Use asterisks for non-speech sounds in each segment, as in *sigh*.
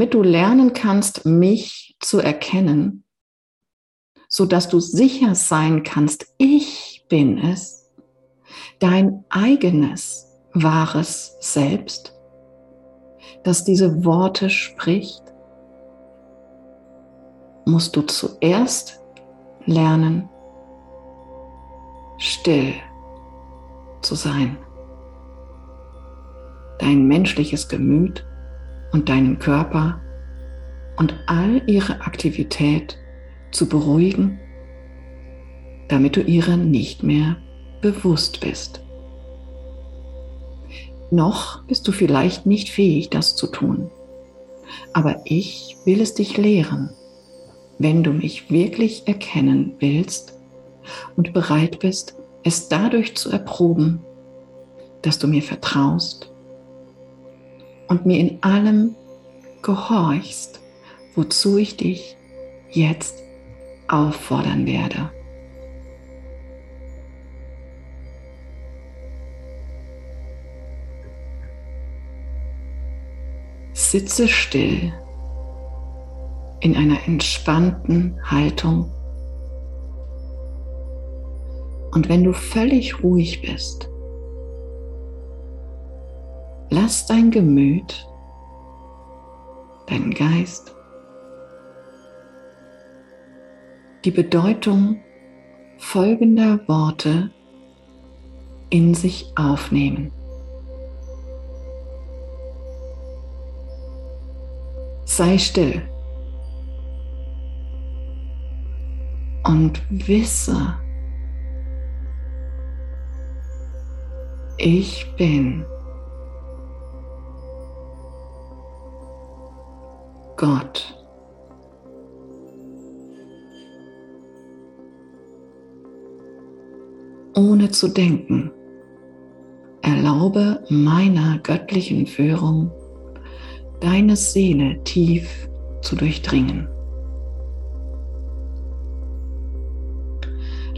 damit du lernen kannst, mich zu erkennen, so dass du sicher sein kannst, ich bin es, dein eigenes wahres Selbst, das diese Worte spricht, musst du zuerst lernen, still zu sein. Dein menschliches Gemüt und deinen Körper und all ihre Aktivität zu beruhigen, damit du ihrer nicht mehr bewusst bist. Noch bist du vielleicht nicht fähig, das zu tun, aber ich will es dich lehren, wenn du mich wirklich erkennen willst und bereit bist, es dadurch zu erproben, dass du mir vertraust und mir in allem gehorchst, wozu ich dich jetzt auffordern werde. Sitze still in einer entspannten Haltung. Und wenn du völlig ruhig bist, lass dein Gemüt, deinen Geist, die Bedeutung folgender Worte in sich aufnehmen. Sei still und wisse, ich bin Gott. Ohne zu denken, erlaube meiner göttlichen Führung, deine Seele tief zu durchdringen.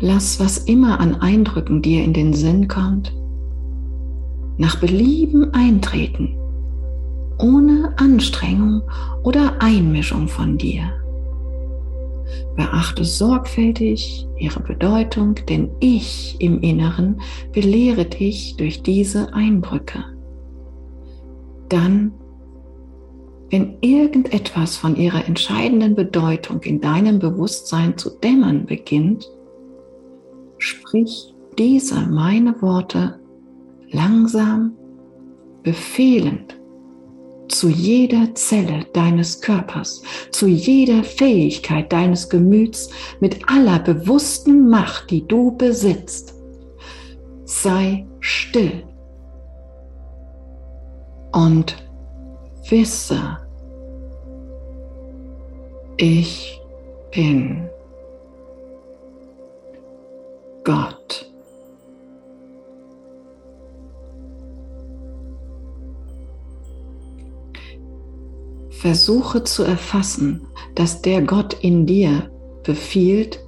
Lass, was immer an Eindrücken dir in den Sinn kommt, nach Belieben eintreten, ohne Anstrengung oder Einmischung von dir. Beachte sorgfältig ihre Bedeutung, denn ich im Inneren belehre dich durch diese Eindrücke. Dann, wenn irgendetwas von ihrer entscheidenden Bedeutung in deinem Bewusstsein zu dämmern beginnt, sprich diese meine Worte langsam, befehlend zu jeder Zelle deines Körpers, zu jeder Fähigkeit deines Gemüts mit aller bewussten Macht, die du besitzt. Sei still und wisse, ich bin Gott. Versuche zu erfassen, dass der Gott in dir befiehlt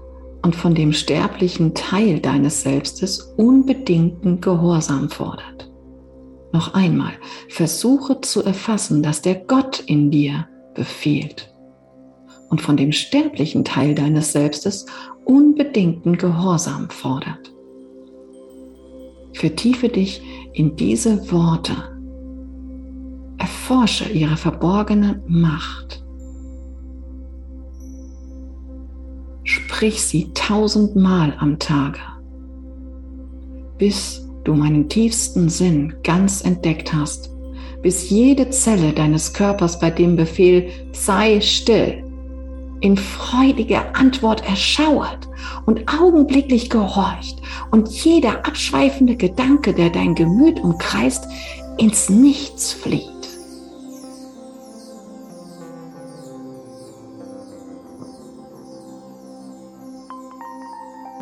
und von dem sterblichen Teil deines Selbstes unbedingten Gehorsam fordert. Noch einmal, versuche zu erfassen, dass der Gott in dir befiehlt und von dem sterblichen Teil deines Selbstes unbedingten Gehorsam fordert. Vertiefe dich in diese Worte. Erforsche ihre verborgene Macht. Sprich sie tausendmal am Tage, bis du meinen tiefsten Sinn ganz entdeckt hast, bis jede Zelle deines Körpers bei dem Befehl sei still in freudiger Antwort erschauert und augenblicklich gehorcht und jeder abschweifende Gedanke, der dein Gemüt umkreist, ins Nichts flieht.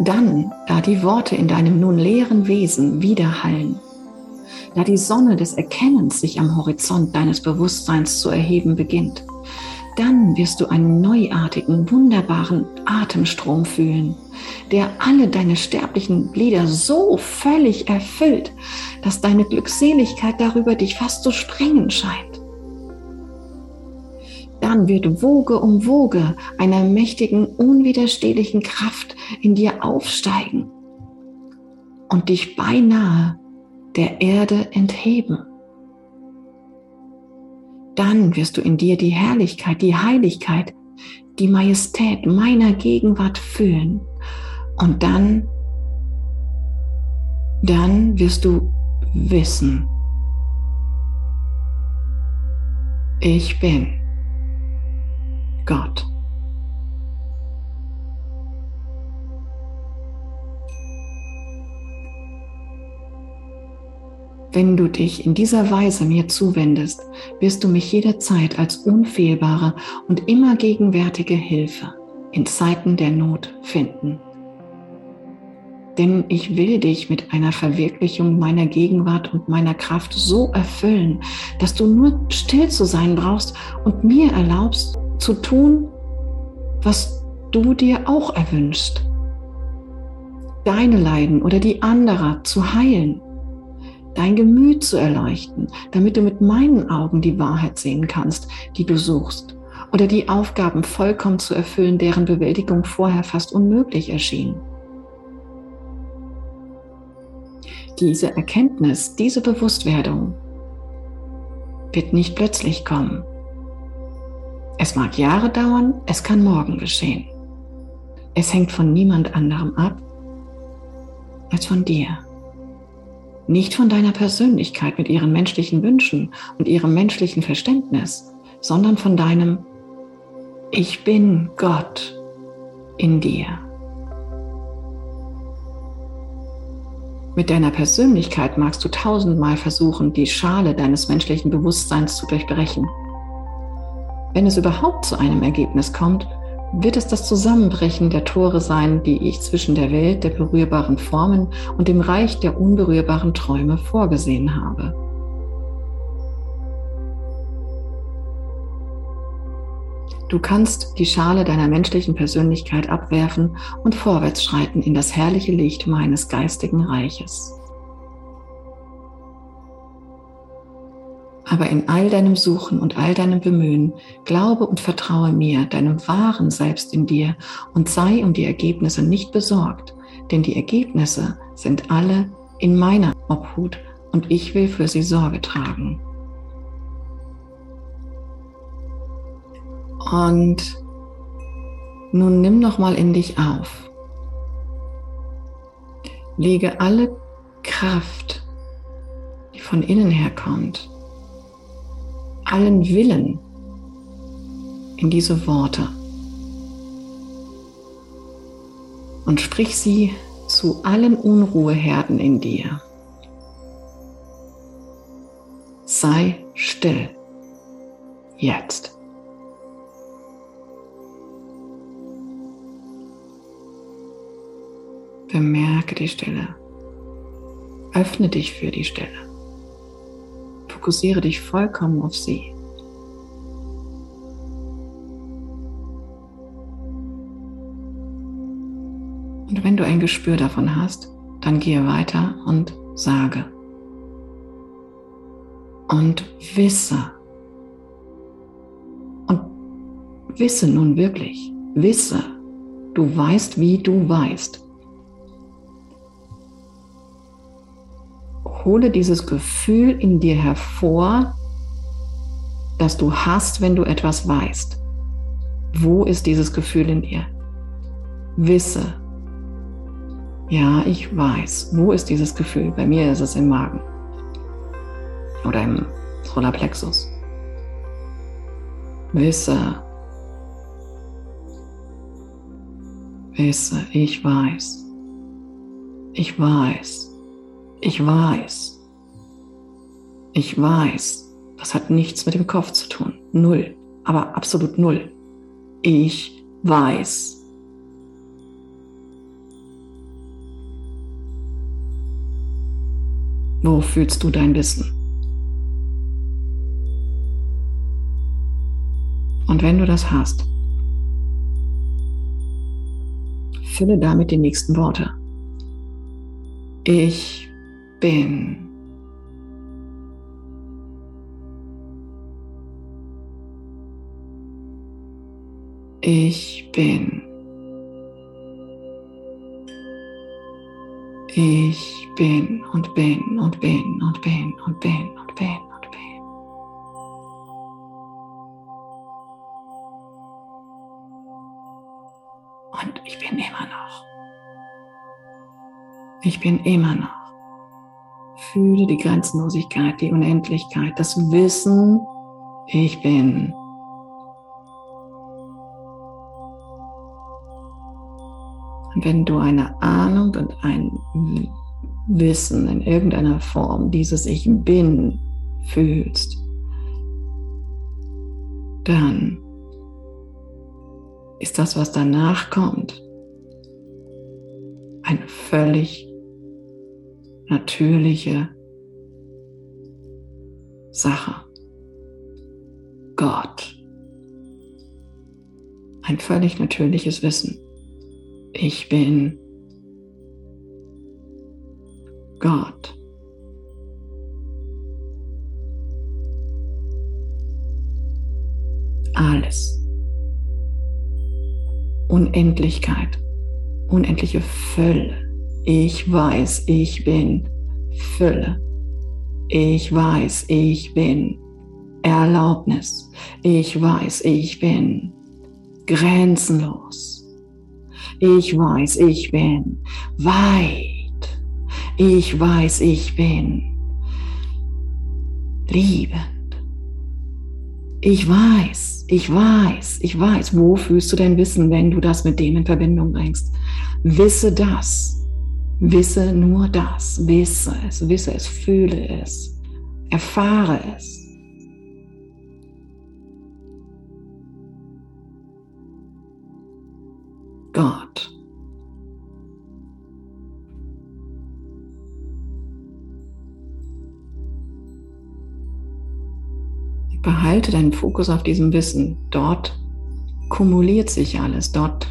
Dann, da die Worte in deinem nun leeren Wesen widerhallen, da die Sonne des Erkennens sich am Horizont deines Bewusstseins zu erheben beginnt, dann wirst du einen neuartigen, wunderbaren Atemstrom fühlen, der alle deine sterblichen Glieder so völlig erfüllt, dass deine Glückseligkeit darüber dich fast zu sprengen scheint. Dann wird Woge um Woge einer mächtigen, unwiderstehlichen Kraft in dir aufsteigen und dich beinahe der Erde entheben. Dann wirst du in dir die Herrlichkeit, die Heiligkeit, die Majestät meiner Gegenwart fühlen. Und dann, dann wirst du wissen, ich bin Gott. Wenn du dich in dieser Weise mir zuwendest, wirst du mich jederzeit als unfehlbare und immer gegenwärtige Hilfe in Zeiten der Not finden. Denn ich will dich mit einer Verwirklichung meiner Gegenwart und meiner Kraft so erfüllen, dass du nur still zu sein brauchst und mir erlaubst zu tun, was du dir auch erwünschst. Deine Leiden oder die anderer zu heilen dein Gemüt zu erleuchten, damit du mit meinen Augen die Wahrheit sehen kannst, die du suchst, oder die Aufgaben vollkommen zu erfüllen, deren Bewältigung vorher fast unmöglich erschien. Diese Erkenntnis, diese Bewusstwerdung wird nicht plötzlich kommen. Es mag Jahre dauern, es kann morgen geschehen. Es hängt von niemand anderem ab als von dir nicht von deiner Persönlichkeit mit ihren menschlichen Wünschen und ihrem menschlichen Verständnis, sondern von deinem Ich bin Gott in dir. Mit deiner Persönlichkeit magst du tausendmal versuchen, die Schale deines menschlichen Bewusstseins zu durchbrechen. Wenn es überhaupt zu einem Ergebnis kommt, wird es das Zusammenbrechen der Tore sein, die ich zwischen der Welt der berührbaren Formen und dem Reich der unberührbaren Träume vorgesehen habe. Du kannst die Schale deiner menschlichen Persönlichkeit abwerfen und vorwärts schreiten in das herrliche Licht meines geistigen Reiches. Aber in all deinem Suchen und all deinem Bemühen, glaube und vertraue mir, deinem wahren Selbst in dir und sei um die Ergebnisse nicht besorgt, denn die Ergebnisse sind alle in meiner Obhut und ich will für sie Sorge tragen. Und nun nimm noch mal in dich auf. Lege alle Kraft, die von innen herkommt, allen Willen in diese Worte und sprich sie zu allen Unruheherden in dir. Sei still. Jetzt. Bemerke die Stille. Öffne dich für die Stille. Fokussiere dich vollkommen auf sie. Und wenn du ein Gespür davon hast, dann gehe weiter und sage. Und wisse. Und wisse nun wirklich, wisse, du weißt, wie du weißt. Hole dieses Gefühl in dir hervor, das du hast, wenn du etwas weißt. Wo ist dieses Gefühl in dir? Wisse. Ja, ich weiß. Wo ist dieses Gefühl? Bei mir ist es im Magen oder im Solarplexus. Wisse. Wisse, ich weiß. Ich weiß. Ich weiß. Ich weiß. Das hat nichts mit dem Kopf zu tun. Null. Aber absolut null. Ich weiß. Wo fühlst du dein Wissen? Und wenn du das hast, fülle damit die nächsten Worte. Ich bin. Ich bin. Ich bin und bin und bin und bin und bin und bin und bin. Und ich bin immer noch. Ich bin immer noch. Fühle die Grenzenlosigkeit, die Unendlichkeit, das Wissen, ich bin. Und wenn du eine Ahnung und ein Wissen in irgendeiner Form, dieses Ich bin, fühlst, dann ist das, was danach kommt, eine völlig natürliche Sache. Gott. Ein völlig natürliches Wissen. Ich bin Gott. Alles. Unendlichkeit, unendliche Fülle. Ich weiß, ich bin Fülle. Ich weiß, ich bin Erlaubnis. Ich weiß, ich bin grenzenlos. Ich weiß, ich bin weit. Ich weiß, ich bin liebend. Ich weiß, ich weiß, ich weiß. Wo fühlst du dein Wissen, wenn du das mit dem in Verbindung bringst? Wisse das. Wisse nur das. Wisse es, wisse es, fühle es, erfahre es. Gott. Behalte deinen Fokus auf diesem Wissen. Dort kumuliert sich alles, dort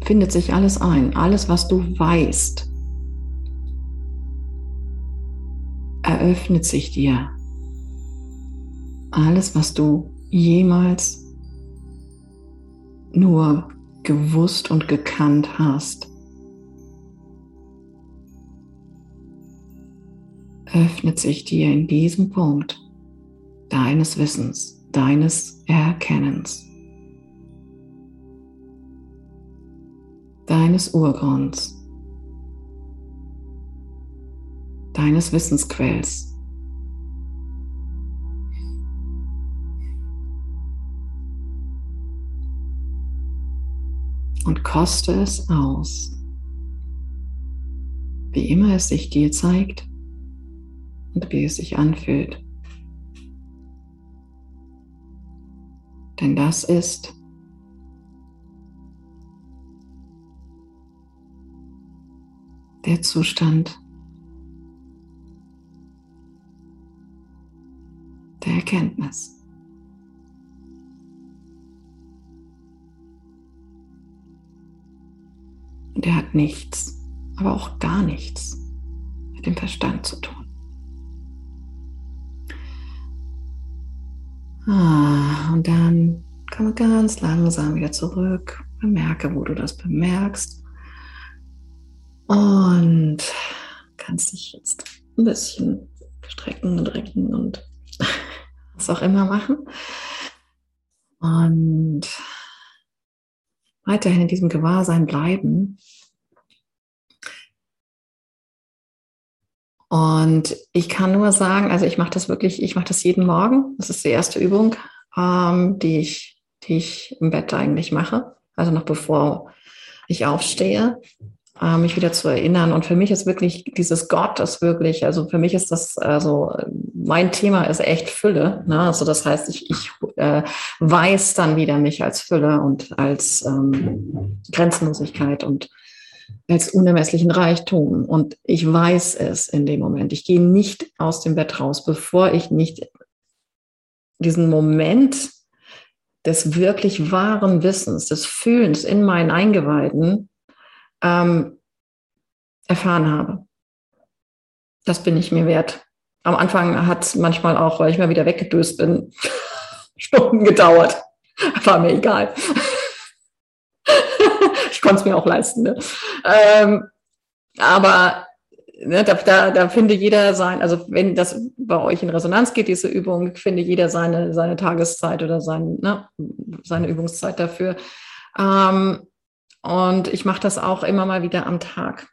findet sich alles ein. Alles, was du weißt, eröffnet sich dir. Alles, was du jemals nur gewusst und gekannt hast, öffnet sich dir in diesem Punkt deines Wissens, deines Erkennens, deines Urgrunds, deines Wissensquells. Und koste es aus, wie immer es sich dir zeigt und wie es sich anfühlt. Denn das ist der Zustand Erkenntnis. Und er hat nichts, aber auch gar nichts mit dem Verstand zu tun. Ah, und dann komme ganz langsam wieder zurück. Bemerke, wo du das bemerkst. Und kannst dich jetzt ein bisschen strecken und recken und was auch immer machen. Und weiterhin in diesem Gewahrsein bleiben. Und ich kann nur sagen, also ich mache das wirklich, ich mache das jeden Morgen. Das ist die erste Übung, ähm, die, ich, die ich im Bett eigentlich mache. Also noch bevor ich aufstehe, äh, mich wieder zu erinnern. Und für mich ist wirklich dieses Gott ist wirklich, also für mich ist das, also mein Thema ist echt Fülle. Ne? Also das heißt, ich, ich äh, weiß dann wieder mich als Fülle und als ähm, Grenzenlosigkeit und als unermesslichen Reichtum. Und ich weiß es in dem Moment. Ich gehe nicht aus dem Bett raus, bevor ich nicht diesen Moment des wirklich wahren Wissens, des Fühlens in meinen Eingeweiden ähm, erfahren habe. Das bin ich mir wert. Am Anfang hat es manchmal auch, weil ich mal wieder weggedöst bin, *laughs* Stunden gedauert. War mir egal. *laughs* konnte es mir auch leisten. Ne? Ähm, aber ne, da, da, da finde jeder sein, also wenn das bei euch in Resonanz geht, diese Übung, finde jeder seine, seine Tageszeit oder sein, ne, seine Übungszeit dafür. Ähm, und ich mache das auch immer mal wieder am Tag.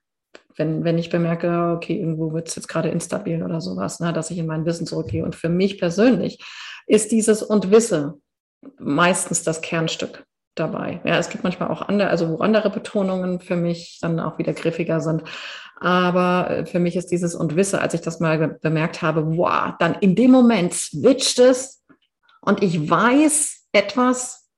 Wenn, wenn ich bemerke, okay, irgendwo wird es jetzt gerade instabil oder sowas, ne, dass ich in mein Wissen zurückgehe. Und für mich persönlich ist dieses und Wisse meistens das Kernstück dabei. Ja, es gibt manchmal auch andere, also wo andere Betonungen für mich dann auch wieder griffiger sind. Aber äh, für mich ist dieses und Wisse, als ich das mal bemerkt habe, wow, dann in dem Moment switcht es und ich weiß etwas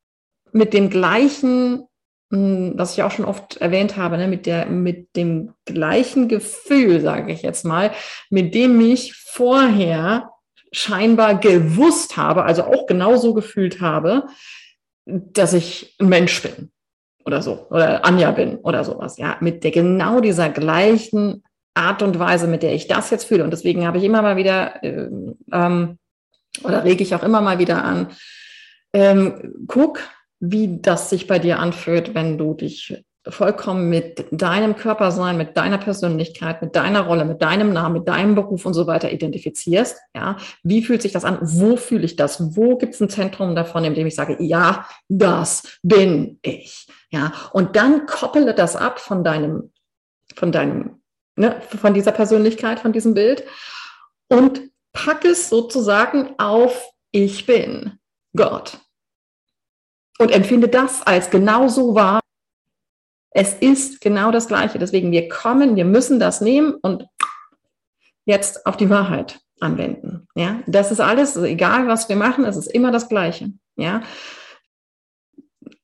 mit dem gleichen, was ich auch schon oft erwähnt habe, ne, mit, der, mit dem gleichen Gefühl, sage ich jetzt mal, mit dem ich vorher scheinbar gewusst habe, also auch genauso gefühlt habe, dass ich ein Mensch bin oder so, oder Anja bin oder sowas, ja, mit der genau dieser gleichen Art und Weise, mit der ich das jetzt fühle. Und deswegen habe ich immer mal wieder, äh, ähm, oder rege ich auch immer mal wieder an, ähm, guck, wie das sich bei dir anfühlt, wenn du dich vollkommen mit deinem Körpersein, mit deiner Persönlichkeit, mit deiner Rolle, mit deinem Namen, mit deinem Beruf und so weiter identifizierst. Ja, wie fühlt sich das an? Wo fühle ich das? Wo gibt es ein Zentrum davon, in dem ich sage, ja, das bin ich. Ja, und dann koppele das ab von deinem, von deinem, ne, von dieser Persönlichkeit, von diesem Bild und pack es sozusagen auf ich bin Gott. Und empfinde das als genauso wahr, es ist genau das Gleiche. Deswegen, wir kommen, wir müssen das nehmen und jetzt auf die Wahrheit anwenden. Ja, das ist alles, egal was wir machen, es ist immer das Gleiche. Ja,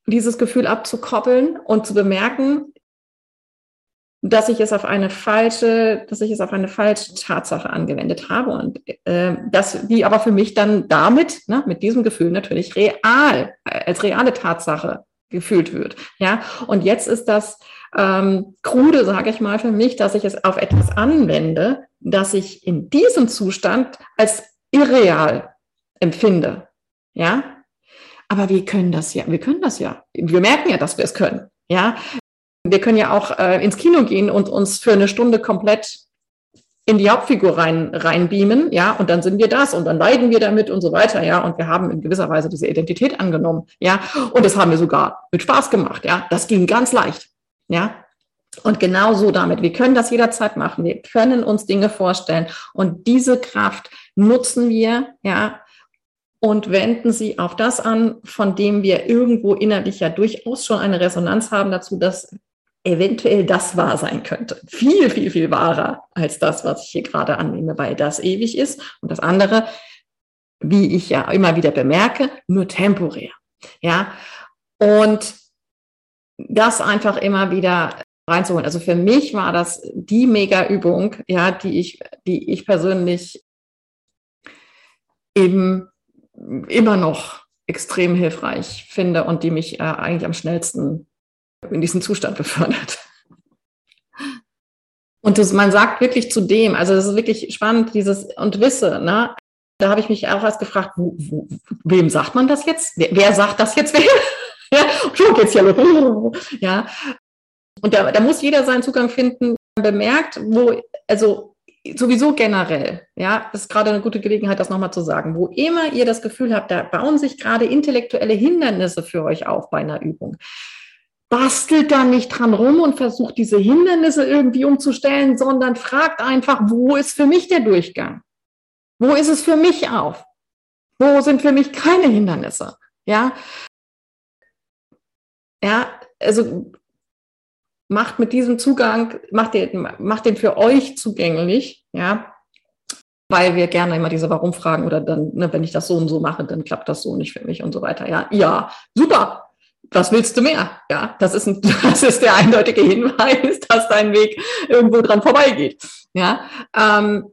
dieses Gefühl abzukoppeln und zu bemerken, dass ich es auf eine falsche, dass ich es auf eine falsche Tatsache angewendet habe und äh, dass die aber für mich dann damit, ne, mit diesem Gefühl natürlich real, als reale Tatsache gefühlt wird. Ja, und jetzt ist das ähm, krude, sage ich mal, für mich, dass ich es auf etwas anwende, das ich in diesem Zustand als irreal empfinde. Ja, aber wir können das ja, wir können das ja. Wir merken ja, dass wir es können. Ja, wir können ja auch äh, ins Kino gehen und uns für eine Stunde komplett in die Hauptfigur rein, reinbeamen, ja, und dann sind wir das und dann leiden wir damit und so weiter, ja, und wir haben in gewisser Weise diese Identität angenommen, ja, und das haben wir sogar mit Spaß gemacht, ja, das ging ganz leicht, ja, und genauso damit. Wir können das jederzeit machen. Wir können uns Dinge vorstellen. Und diese Kraft nutzen wir, ja, und wenden sie auf das an, von dem wir irgendwo innerlich ja durchaus schon eine Resonanz haben dazu, dass eventuell das wahr sein könnte. Viel, viel, viel wahrer als das, was ich hier gerade annehme, weil das ewig ist und das andere, wie ich ja immer wieder bemerke, nur temporär. Ja, und das einfach immer wieder reinzuholen. Also für mich war das die Mega-Übung, ja, die ich, die ich persönlich eben immer noch extrem hilfreich finde und die mich äh, eigentlich am schnellsten in diesen Zustand befördert. Und das, man sagt wirklich zu dem, also das ist wirklich spannend, dieses und wisse, ne? Da habe ich mich auch erst gefragt, wo, wo, wem sagt man das jetzt? Wer, wer sagt das jetzt *laughs* wem? ja, geht's ja. Ja. Und da, da muss jeder seinen Zugang finden, bemerkt, wo, also sowieso generell, ja, das ist gerade eine gute Gelegenheit, das nochmal zu sagen. Wo immer ihr das Gefühl habt, da bauen sich gerade intellektuelle Hindernisse für euch auf bei einer Übung bastelt da nicht dran rum und versucht diese Hindernisse irgendwie umzustellen, sondern fragt einfach, wo ist für mich der Durchgang? Wo ist es für mich auf? Wo sind für mich keine Hindernisse? Ja, ja, also macht mit diesem Zugang, macht den, macht den für euch zugänglich, ja, weil wir gerne immer diese Warum-Fragen oder dann, ne, wenn ich das so und so mache, dann klappt das so nicht für mich und so weiter. Ja, ja, super, was willst du mehr? Ja, das ist, ein, *laughs* das ist der eindeutige Hinweis, dass dein Weg irgendwo dran vorbeigeht. Ja, ähm,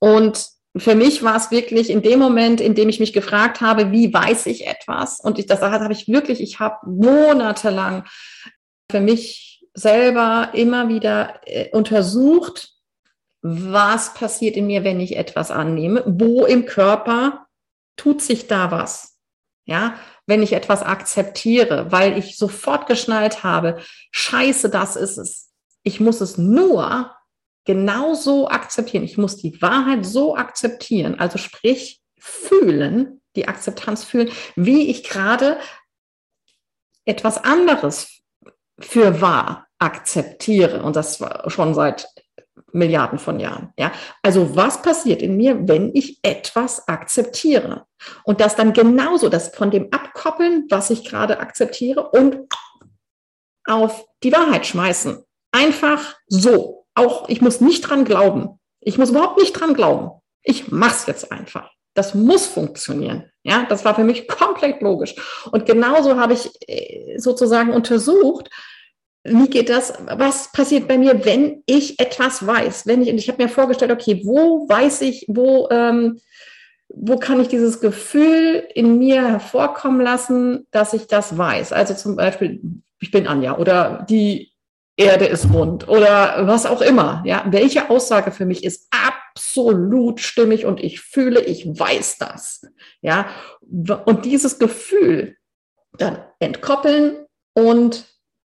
und für mich war es wirklich in dem Moment, in dem ich mich gefragt habe, wie weiß ich etwas? Und ich, das habe ich wirklich, ich habe monatelang für mich selber immer wieder äh, untersucht, was passiert in mir, wenn ich etwas annehme, wo im Körper tut sich da was? Ja, wenn ich etwas akzeptiere, weil ich sofort geschnallt habe, scheiße, das ist es. Ich muss es nur genauso akzeptieren. Ich muss die Wahrheit so akzeptieren, also sprich fühlen, die Akzeptanz fühlen, wie ich gerade etwas anderes für wahr akzeptiere. Und das war schon seit Milliarden von Jahren. Ja, also was passiert in mir, wenn ich etwas akzeptiere und das dann genauso, das von dem abkoppeln, was ich gerade akzeptiere und auf die Wahrheit schmeißen. Einfach so. Auch ich muss nicht dran glauben. Ich muss überhaupt nicht dran glauben. Ich mach's jetzt einfach. Das muss funktionieren. Ja, das war für mich komplett logisch. Und genauso habe ich äh, sozusagen untersucht, wie geht das? Was passiert bei mir, wenn ich etwas weiß? Wenn ich, und ich habe mir vorgestellt, okay, wo weiß ich, wo, ähm, wo kann ich dieses Gefühl in mir hervorkommen lassen, dass ich das weiß? Also zum Beispiel, ich bin Anja oder die Erde ist rund oder was auch immer. Ja, welche Aussage für mich ist absolut stimmig und ich fühle, ich weiß das. Ja, und dieses Gefühl dann entkoppeln und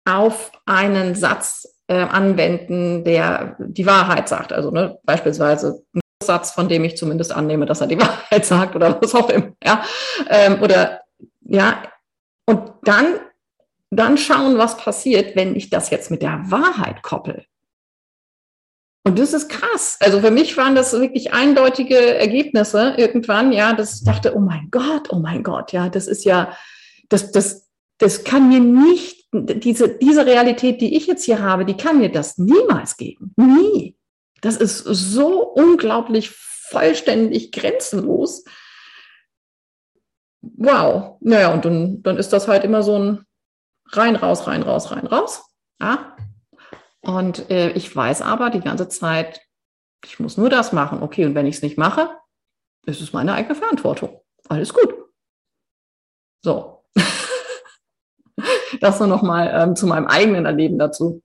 auf einen Satz äh, anwenden, der die Wahrheit sagt. Also ne, beispielsweise ein Satz, von dem ich zumindest annehme, dass er die *laughs* Wahrheit sagt oder was auch immer. Ja? Ähm, oder ja, und dann, dann schauen, was passiert, wenn ich das jetzt mit der Wahrheit koppel. Und das ist krass. Also für mich waren das wirklich eindeutige Ergebnisse irgendwann, ja, dass ich dachte, oh mein Gott, oh mein Gott, ja, das ist ja, das, das, das kann mir nicht diese, diese Realität, die ich jetzt hier habe, die kann mir das niemals geben. Nie. Das ist so unglaublich vollständig grenzenlos. Wow. Naja, und dann, dann ist das halt immer so ein rein, raus, rein, raus, rein, raus. Ja. Und äh, ich weiß aber die ganze Zeit, ich muss nur das machen. Okay, und wenn ich es nicht mache, ist es meine eigene Verantwortung. Alles gut. So. *laughs* Das nur noch mal ähm, zu meinem eigenen Erleben dazu.